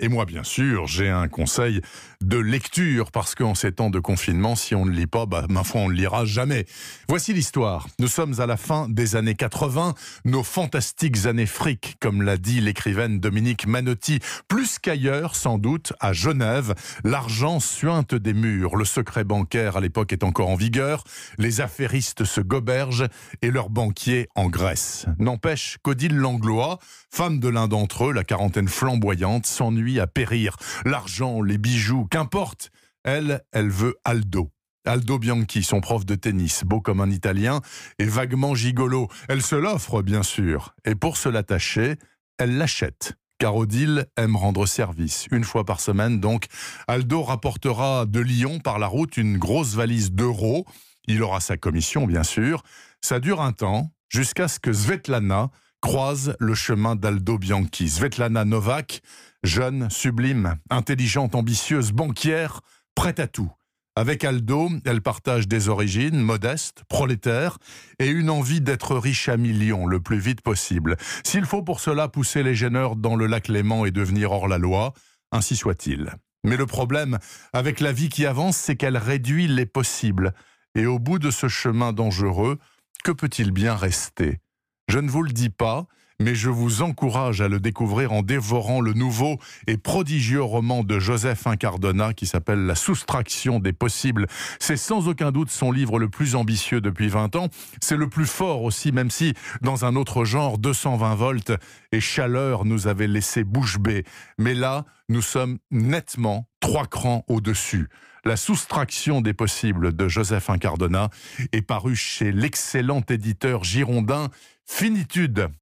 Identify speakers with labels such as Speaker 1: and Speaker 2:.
Speaker 1: Et moi, bien sûr, j'ai un conseil de lecture, parce qu'en ces temps de confinement, si on ne lit pas, bah, ma foi, on ne lira jamais. Voici l'histoire. Nous sommes à la fin des années 80, nos fantastiques années fric, comme l'a dit l'écrivaine Dominique Manotti. Plus qu'ailleurs, sans doute, à Genève, l'argent suinte des murs. Le secret bancaire, à l'époque, est encore en vigueur. Les affairistes se gobergent et leurs banquiers en Grèce. N'empêche qu'Odile Langlois, femme de l'un d'entre eux, la quarantaine flamboyante, s'ennuie à périr. L'argent, les bijoux, qu'importe. Elle, elle veut Aldo. Aldo Bianchi, son prof de tennis, beau comme un Italien et vaguement gigolo. Elle se l'offre, bien sûr. Et pour se l'attacher, elle l'achète. Car Odile aime rendre service. Une fois par semaine, donc, Aldo rapportera de Lyon par la route une grosse valise d'euros. Il aura sa commission, bien sûr. Ça dure un temps, jusqu'à ce que Svetlana croise le chemin d'Aldo Bianchi. Svetlana Novak, jeune, sublime, intelligente, ambitieuse, banquière, prête à tout. Avec Aldo, elle partage des origines modestes, prolétaires, et une envie d'être riche à millions le plus vite possible. S'il faut pour cela pousser les gêneurs dans le lac Léman et devenir hors la loi, ainsi soit-il. Mais le problème avec la vie qui avance, c'est qu'elle réduit les possibles. Et au bout de ce chemin dangereux, que peut-il bien rester? Je ne vous le dis pas, mais je vous encourage à le découvrir en dévorant le nouveau et prodigieux roman de Joseph Incardona qui s'appelle La soustraction des possibles. C'est sans aucun doute son livre le plus ambitieux depuis 20 ans. C'est le plus fort aussi, même si dans un autre genre, 220 volts et chaleur nous avait laissé bouche bée. Mais là, nous sommes nettement trois crans au-dessus. La soustraction des possibles de Joseph Incardona est paru chez l'excellent éditeur girondin Finitude.